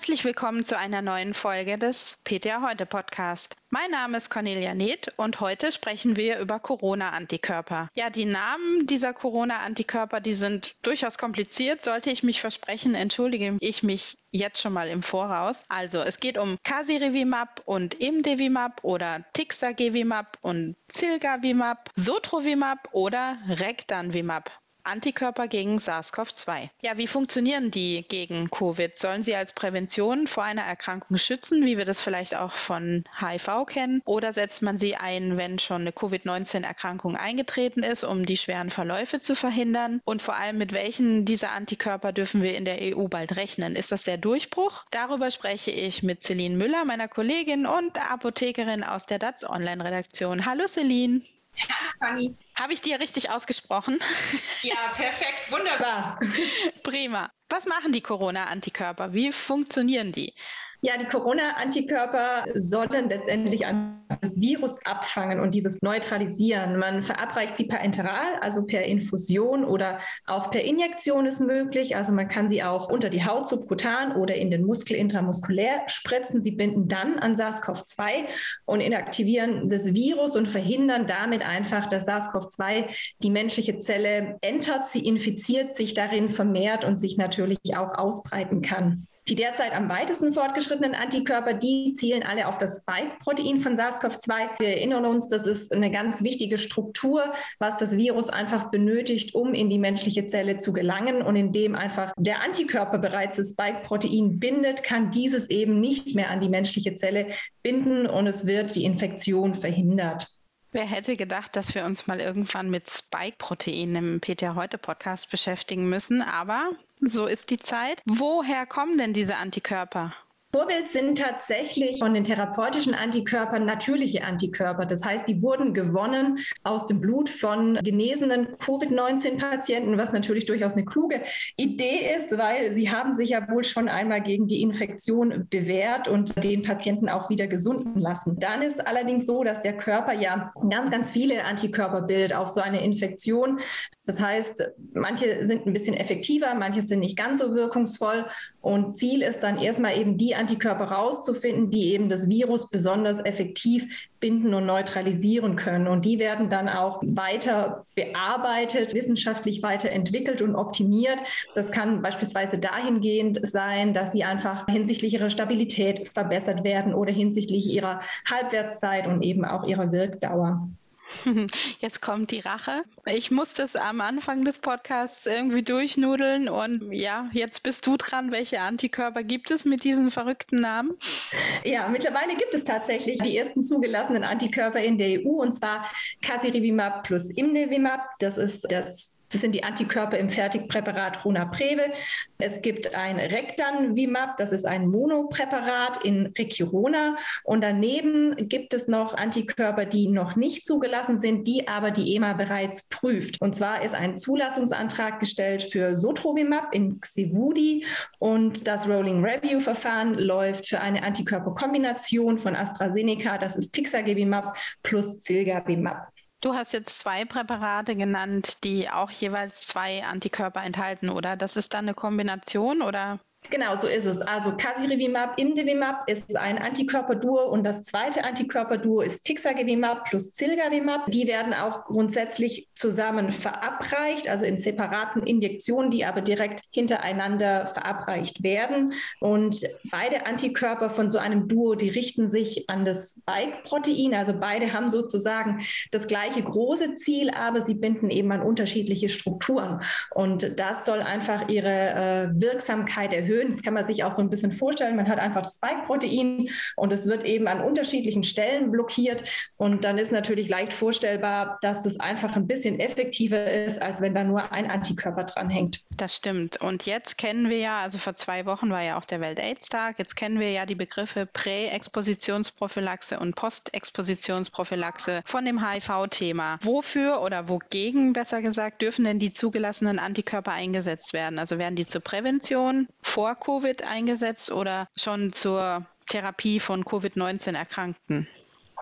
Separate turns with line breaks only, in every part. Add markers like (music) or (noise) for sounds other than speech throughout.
Herzlich willkommen zu einer neuen Folge des PTA Heute Podcast. Mein Name ist Cornelia Neth und heute sprechen wir über Corona-Antikörper. Ja, die Namen dieser Corona-Antikörper, die sind durchaus kompliziert. Sollte ich mich versprechen, entschuldige ich mich jetzt schon mal im Voraus. Also, es geht um Casirivimab und Imdevimab oder Tixagevimab und Zilgavimab, Sotrovimab oder Rectanvimab. Antikörper gegen SARS-CoV-2. Ja, wie funktionieren die gegen Covid? Sollen sie als Prävention vor einer Erkrankung schützen, wie wir das vielleicht auch von HIV kennen? Oder setzt man sie ein, wenn schon eine Covid-19-Erkrankung eingetreten ist, um die schweren Verläufe zu verhindern? Und vor allem, mit welchen dieser Antikörper dürfen wir in der EU bald rechnen? Ist das der Durchbruch? Darüber spreche ich mit Celine Müller, meiner Kollegin und Apothekerin aus der DATS Online-Redaktion. Hallo Celine.
Hallo Fanny.
Habe ich dir richtig ausgesprochen? (laughs)
Ja, perfekt, wunderbar.
Prima. Was machen die Corona-Antikörper? Wie funktionieren die?
Ja, die Corona-Antikörper sollen letztendlich das Virus abfangen und dieses neutralisieren. Man verabreicht sie per Enteral, also per Infusion oder auch per Injektion ist möglich. Also man kann sie auch unter die Haut subkutan oder in den Muskel intramuskulär spritzen. Sie binden dann an SARS-CoV-2 und inaktivieren das Virus und verhindern damit einfach, dass SARS-CoV-2 die menschliche Zelle entert, sie infiziert, sich darin vermehrt und sich natürlich auch ausbreiten kann. Die derzeit am weitesten fortgeschrittenen Antikörper, die zielen alle auf das Spike-Protein von SARS-CoV-2. Wir erinnern uns, das ist eine ganz wichtige Struktur, was das Virus einfach benötigt, um in die menschliche Zelle zu gelangen. Und indem einfach der Antikörper bereits das Spike-Protein bindet, kann dieses eben nicht mehr an die menschliche Zelle binden und es wird die Infektion verhindert.
Wer hätte gedacht, dass wir uns mal irgendwann mit Spike-Protein im PTA Heute Podcast beschäftigen müssen, aber so ist die Zeit. Woher kommen denn diese Antikörper?
Vorbild sind tatsächlich von den therapeutischen Antikörpern natürliche Antikörper. Das heißt, die wurden gewonnen aus dem Blut von genesenen Covid-19-Patienten, was natürlich durchaus eine kluge Idee ist, weil sie haben sich ja wohl schon einmal gegen die Infektion bewährt und den Patienten auch wieder gesunden lassen. Dann ist allerdings so, dass der Körper ja ganz, ganz viele Antikörper bildet auf so eine Infektion. Das heißt, manche sind ein bisschen effektiver, manche sind nicht ganz so wirkungsvoll. Und Ziel ist dann erstmal eben die Antikörper rauszufinden, die eben das Virus besonders effektiv binden und neutralisieren können. Und die werden dann auch weiter bearbeitet, wissenschaftlich weiterentwickelt und optimiert. Das kann beispielsweise dahingehend sein, dass sie einfach hinsichtlich ihrer Stabilität verbessert werden oder hinsichtlich ihrer Halbwertszeit und eben auch ihrer Wirkdauer. (laughs)
Jetzt kommt die Rache. Ich musste es am Anfang des Podcasts irgendwie durchnudeln und ja, jetzt bist du dran. Welche Antikörper gibt es mit diesen verrückten Namen?
Ja, mittlerweile gibt es tatsächlich die ersten zugelassenen Antikörper in der EU und zwar Casirivimab plus Imdevimab. Das ist das das sind die Antikörper im Fertigpräparat Ronapreve. Es gibt ein Rectanvimab, das ist ein Monopräparat in Recurona. Und daneben gibt es noch Antikörper, die noch nicht zugelassen sind, die aber die EMA bereits prüft. Und zwar ist ein Zulassungsantrag gestellt für Sotrovimab in Xivudi und das Rolling Review Verfahren läuft für eine Antikörperkombination von AstraZeneca, das ist Tixagevimab plus Zilgavimab.
Du hast jetzt zwei Präparate genannt, die auch jeweils zwei Antikörper enthalten, oder? Das ist dann eine Kombination, oder?
Genau, so ist es. Also Casirivimab, Imdevimab ist ein Antikörperduo und das zweite Antikörperduo ist Tixagevimab plus Zilgavimab. Die werden auch grundsätzlich zusammen verabreicht, also in separaten Injektionen, die aber direkt hintereinander verabreicht werden. Und beide Antikörper von so einem Duo, die richten sich an das Spike-Protein. Also beide haben sozusagen das gleiche große Ziel, aber sie binden eben an unterschiedliche Strukturen. Und das soll einfach ihre äh, Wirksamkeit erhöhen erhöhen. Das kann man sich auch so ein bisschen vorstellen. Man hat einfach das Spike-Protein und es wird eben an unterschiedlichen Stellen blockiert. Und dann ist natürlich leicht vorstellbar, dass das einfach ein bisschen effektiver ist, als wenn da nur ein Antikörper dranhängt.
Das stimmt. Und jetzt kennen wir ja, also vor zwei Wochen war ja auch der Welt-AIDS-Tag, jetzt kennen wir ja die Begriffe Prä-Expositionsprophylaxe und Post-Expositionsprophylaxe von dem HIV-Thema. Wofür oder wogegen, besser gesagt, dürfen denn die zugelassenen Antikörper eingesetzt werden? Also werden die zur Prävention, vor vor Covid eingesetzt oder schon zur Therapie von Covid-19 Erkrankten?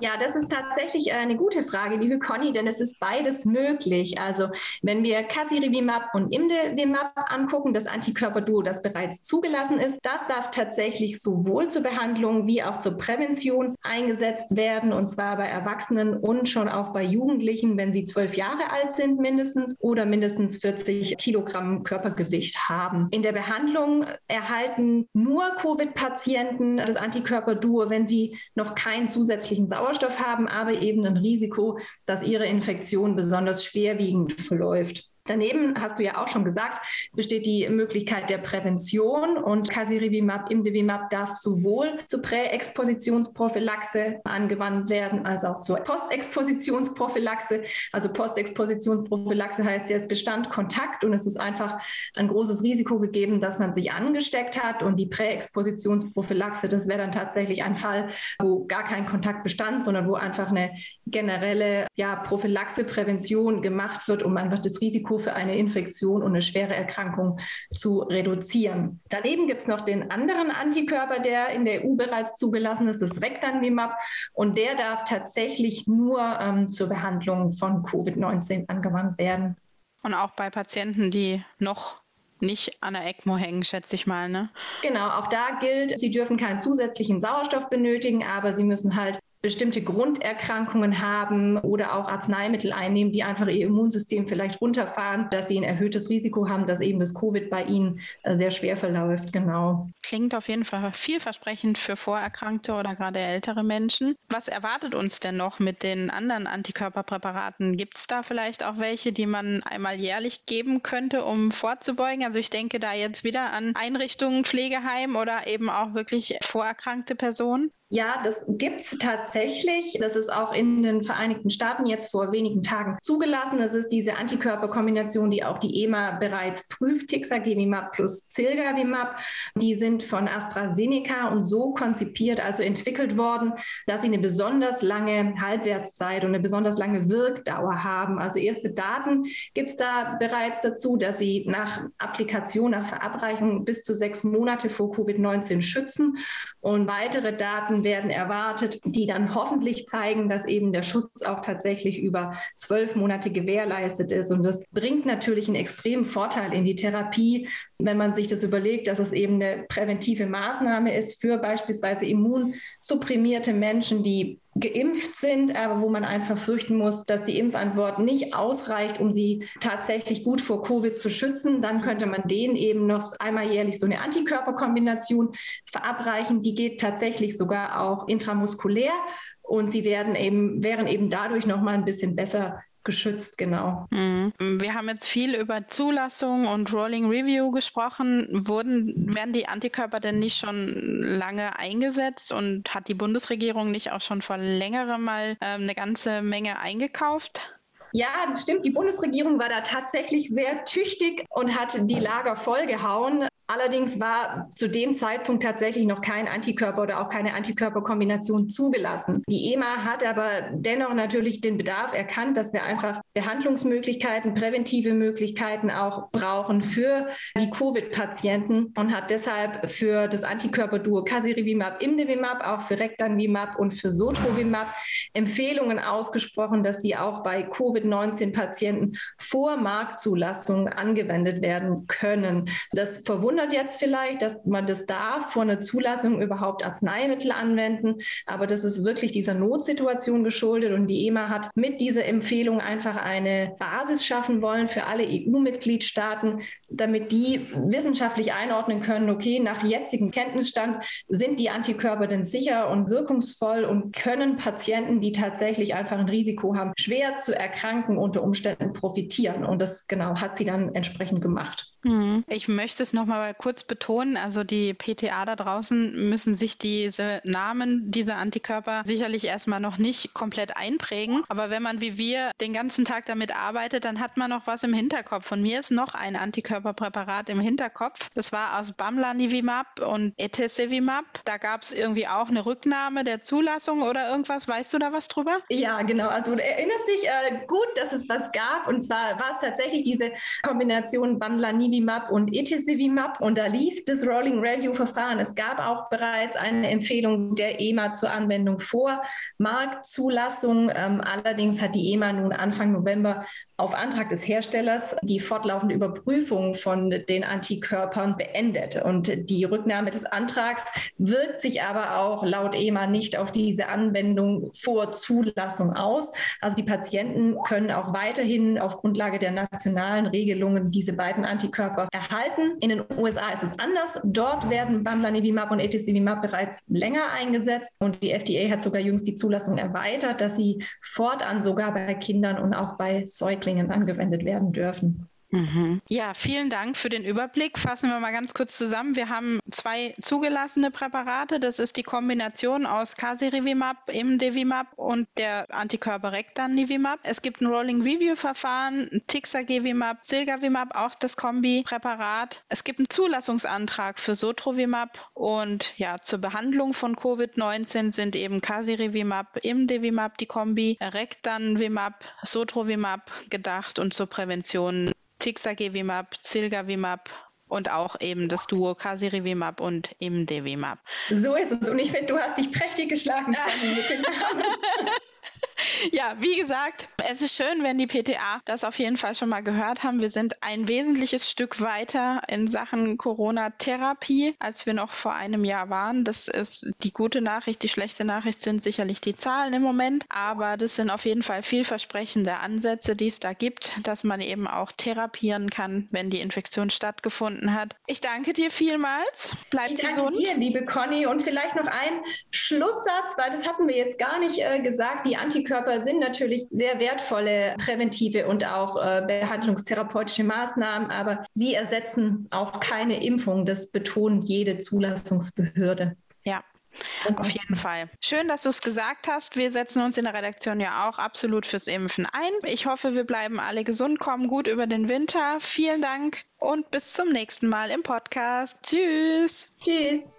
Ja, das ist tatsächlich eine gute Frage, liebe Conny, denn es ist beides möglich. Also wenn wir Casirivimab und Imdevimab angucken, das Antikörperduo, das bereits zugelassen ist, das darf tatsächlich sowohl zur Behandlung wie auch zur Prävention eingesetzt werden, und zwar bei Erwachsenen und schon auch bei Jugendlichen, wenn sie zwölf Jahre alt sind mindestens oder mindestens 40 Kilogramm Körpergewicht haben. In der Behandlung erhalten nur Covid-Patienten das Antikörperduo, wenn sie noch keinen zusätzlichen Sauerstoff haben, aber eben ein Risiko, dass ihre Infektion besonders schwerwiegend verläuft. Daneben hast du ja auch schon gesagt, besteht die Möglichkeit der Prävention und Casirivimab, Imdevimab darf sowohl zur Präexpositionsprophylaxe angewandt werden als auch zur Postexpositionsprophylaxe. Also Postexpositionsprophylaxe heißt ja, es bestand Kontakt und es ist einfach ein großes Risiko gegeben, dass man sich angesteckt hat und die Präexpositionsprophylaxe, das wäre dann tatsächlich ein Fall, wo gar kein Kontakt bestand, sondern wo einfach eine generelle ja, Prophylaxe, Prävention gemacht wird, um einfach das Risiko für eine Infektion und eine schwere Erkrankung zu reduzieren. Daneben gibt es noch den anderen Antikörper, der in der EU bereits zugelassen ist, das Rectanimab. Und der darf tatsächlich nur ähm, zur Behandlung von Covid-19 angewandt werden.
Und auch bei Patienten, die noch nicht an der ECMO hängen, schätze ich mal, ne?
Genau, auch da gilt, sie dürfen keinen zusätzlichen Sauerstoff benötigen, aber sie müssen halt bestimmte Grunderkrankungen haben oder auch Arzneimittel einnehmen, die einfach ihr Immunsystem vielleicht runterfahren, dass sie ein erhöhtes Risiko haben, dass eben das Covid bei ihnen äh, sehr schwer verläuft. Genau.
Klingt auf jeden Fall vielversprechend für Vorerkrankte oder gerade ältere Menschen. Was erwartet uns denn noch mit den anderen Antikörperpräparaten? Gibt es da vielleicht auch welche, die man einmal jährlich geben könnte, um vorzubeugen? Also ich denke da jetzt wieder an Einrichtungen, Pflegeheim oder eben auch wirklich vorerkrankte Personen.
Ja, das gibt es tatsächlich. Das ist auch in den Vereinigten Staaten jetzt vor wenigen Tagen zugelassen. Das ist diese Antikörperkombination, die auch die EMA bereits prüft, Tixagevimab plus Zilgavimab. Die sind von AstraZeneca und so konzipiert, also entwickelt worden, dass sie eine besonders lange Halbwertszeit und eine besonders lange Wirkdauer haben. Also erste Daten gibt es da bereits dazu, dass sie nach Applikation, nach Verabreichung bis zu sechs Monate vor Covid-19 schützen und weitere Daten Daten werden erwartet, die dann hoffentlich zeigen, dass eben der Schutz auch tatsächlich über zwölf Monate gewährleistet ist. Und das bringt natürlich einen extremen Vorteil in die Therapie, wenn man sich das überlegt, dass es eben eine präventive Maßnahme ist für beispielsweise immunsupprimierte Menschen, die geimpft sind, aber wo man einfach fürchten muss, dass die Impfantwort nicht ausreicht, um sie tatsächlich gut vor Covid zu schützen, dann könnte man denen eben noch einmal jährlich so eine Antikörperkombination verabreichen. Die geht tatsächlich sogar auch intramuskulär und sie werden eben, wären eben dadurch noch mal ein bisschen besser geschützt, genau.
Mhm. Wir haben jetzt viel über Zulassung und Rolling Review gesprochen. Wurden, werden die Antikörper denn nicht schon lange eingesetzt und hat die Bundesregierung nicht auch schon vor längerem mal ähm, eine ganze Menge eingekauft?
Ja, das stimmt. Die Bundesregierung war da tatsächlich sehr tüchtig und hat die Lager vollgehauen. Allerdings war zu dem Zeitpunkt tatsächlich noch kein Antikörper oder auch keine Antikörperkombination zugelassen. Die EMA hat aber dennoch natürlich den Bedarf erkannt, dass wir einfach Behandlungsmöglichkeiten, präventive Möglichkeiten auch brauchen für die Covid-Patienten und hat deshalb für das Antikörperduo Casirivimab, Imdevimab, auch für Rectanvimab und für Sotrovimab Empfehlungen ausgesprochen, dass die auch bei Covid-19-Patienten vor Marktzulassung angewendet werden können. Das verwundert wundert jetzt vielleicht, dass man das darf, vor einer Zulassung überhaupt Arzneimittel anwenden. Aber das ist wirklich dieser Notsituation geschuldet. Und die EMA hat mit dieser Empfehlung einfach eine Basis schaffen wollen für alle EU-Mitgliedstaaten, damit die wissenschaftlich einordnen können, okay, nach jetzigem Kenntnisstand sind die Antikörper denn sicher und wirkungsvoll und können Patienten, die tatsächlich einfach ein Risiko haben, schwer zu erkranken, unter Umständen profitieren. Und das genau hat sie dann entsprechend gemacht.
Mhm. Ich möchte es nochmal kurz betonen. Also die PTA da draußen müssen sich diese Namen dieser Antikörper sicherlich erstmal noch nicht komplett einprägen. Aber wenn man wie wir den ganzen Tag damit arbeitet, dann hat man noch was im Hinterkopf. Von mir ist noch ein Antikörperpräparat im Hinterkopf. Das war aus Bamlanivimab und Etesevimab. Da gab es irgendwie auch eine Rücknahme der Zulassung oder irgendwas. Weißt du da was drüber?
Ja, genau. Also du erinnerst dich äh, gut dass es was gab. Und zwar war es tatsächlich diese Kombination Bamlanivimab und Etesivimab. Und da lief das Rolling Review-Verfahren. Es gab auch bereits eine Empfehlung der EMA zur Anwendung vor Marktzulassung. Ähm, allerdings hat die EMA nun Anfang November auf Antrag des Herstellers die fortlaufende Überprüfung von den Antikörpern beendet. Und die Rücknahme des Antrags wirkt sich aber auch laut EMA nicht auf diese Anwendung vor Zulassung aus. Also die Patienten können auch weiterhin auf Grundlage der nationalen Regelungen diese beiden Antikörper erhalten. In den USA ist es anders. Dort werden Bamlanivimab und Etesivimab bereits länger eingesetzt und die FDA hat sogar jüngst die Zulassung erweitert, dass sie fortan sogar bei Kindern und auch bei Säuglingen Säuglingen angewendet werden dürfen.
Mhm. Ja, vielen Dank für den Überblick. Fassen wir mal ganz kurz zusammen. Wir haben zwei zugelassene Präparate. Das ist die Kombination aus Casirivimab, Imdevimab und der Antikörper Rectanivimab. Es gibt ein Rolling Review Verfahren, Tixagevimab, Silgavimab, auch das Kombi-Präparat. Es gibt einen Zulassungsantrag für Sotrovimab und ja, zur Behandlung von Covid-19 sind eben Casirivimab, Imdevimab die Kombi, Rectanvimab, Sotrovimab gedacht und zur Prävention Tixagevimab, Zilgavimab und auch eben das Duo Casirivimab und Imdevimab.
So ist es. Und ich finde, du hast dich prächtig geschlagen. (laughs) (laughs)
Ja, wie gesagt, es ist schön, wenn die PTA das auf jeden Fall schon mal gehört haben. Wir sind ein wesentliches Stück weiter in Sachen Corona-Therapie, als wir noch vor einem Jahr waren. Das ist die gute Nachricht. Die schlechte Nachricht sind sicherlich die Zahlen im Moment, aber das sind auf jeden Fall vielversprechende Ansätze, die es da gibt, dass man eben auch therapieren kann, wenn die Infektion stattgefunden hat. Ich danke dir vielmals. Bleib
ich
danke
dir, liebe Conny. Und vielleicht noch ein Schlusssatz, weil das hatten wir jetzt gar nicht äh, gesagt. Die Antikörper sind natürlich sehr wertvolle präventive und auch äh, behandlungstherapeutische Maßnahmen, aber sie ersetzen auch keine Impfung. Das betont jede Zulassungsbehörde.
Ja, auf jeden Fall. Schön, dass du es gesagt hast. Wir setzen uns in der Redaktion ja auch absolut fürs Impfen ein. Ich hoffe, wir bleiben alle gesund, kommen gut über den Winter. Vielen Dank und bis zum nächsten Mal im Podcast. Tschüss.
Tschüss.